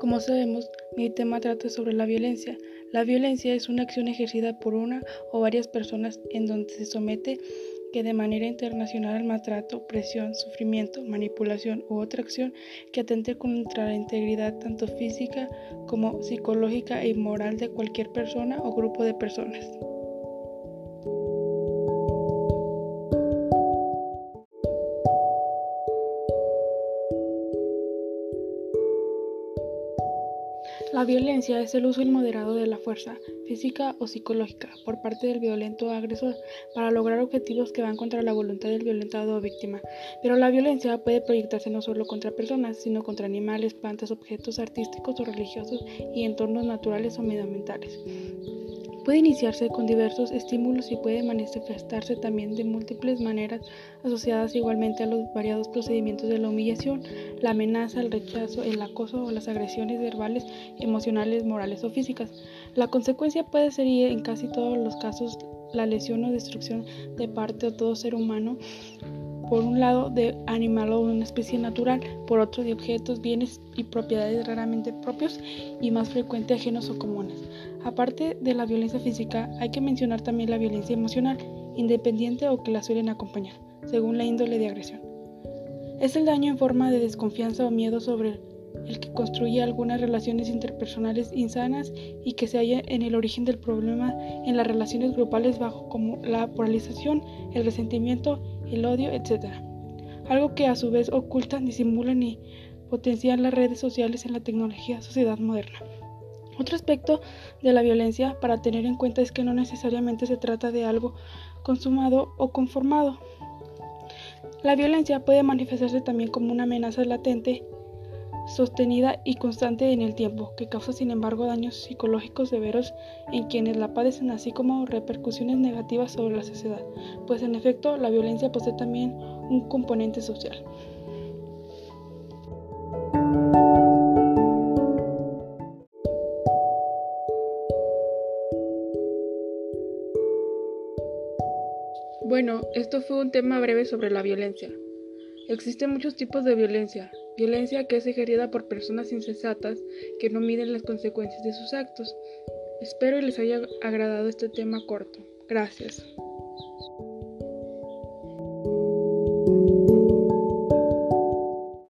Como sabemos, mi tema trata sobre la violencia. La violencia es una acción ejercida por una o varias personas en donde se somete que de manera internacional al maltrato, presión, sufrimiento, manipulación u otra acción que atente contra la integridad tanto física como psicológica e moral de cualquier persona o grupo de personas. La violencia es el uso inmoderado de la fuerza, física o psicológica, por parte del violento agresor para lograr objetivos que van contra la voluntad del violentado o víctima. Pero la violencia puede proyectarse no solo contra personas, sino contra animales, plantas, objetos artísticos o religiosos y entornos naturales o medioambientales. Puede iniciarse con diversos estímulos y puede manifestarse también de múltiples maneras asociadas igualmente a los variados procedimientos de la humillación, la amenaza, el rechazo, el acoso o las agresiones verbales, emocionales, morales o físicas. La consecuencia puede ser en casi todos los casos la lesión o destrucción de parte o todo ser humano por un lado de animal o de una especie natural, por otro de objetos, bienes y propiedades raramente propios y más frecuente ajenos o comunes. Aparte de la violencia física, hay que mencionar también la violencia emocional, independiente o que la suelen acompañar, según la índole de agresión. Es el daño en forma de desconfianza o miedo sobre el que construye algunas relaciones interpersonales insanas y que se halla en el origen del problema en las relaciones grupales bajo como la polarización, el resentimiento, el odio, etc. Algo que a su vez ocultan, disimulan y potencian las redes sociales en la tecnología sociedad moderna. Otro aspecto de la violencia para tener en cuenta es que no necesariamente se trata de algo consumado o conformado. La violencia puede manifestarse también como una amenaza latente sostenida y constante en el tiempo, que causa sin embargo daños psicológicos severos en quienes la padecen, así como repercusiones negativas sobre la sociedad, pues en efecto la violencia posee también un componente social. Bueno, esto fue un tema breve sobre la violencia. Existen muchos tipos de violencia, Violencia que es ejercida por personas insensatas que no miden las consecuencias de sus actos. Espero les haya agradado este tema corto. Gracias.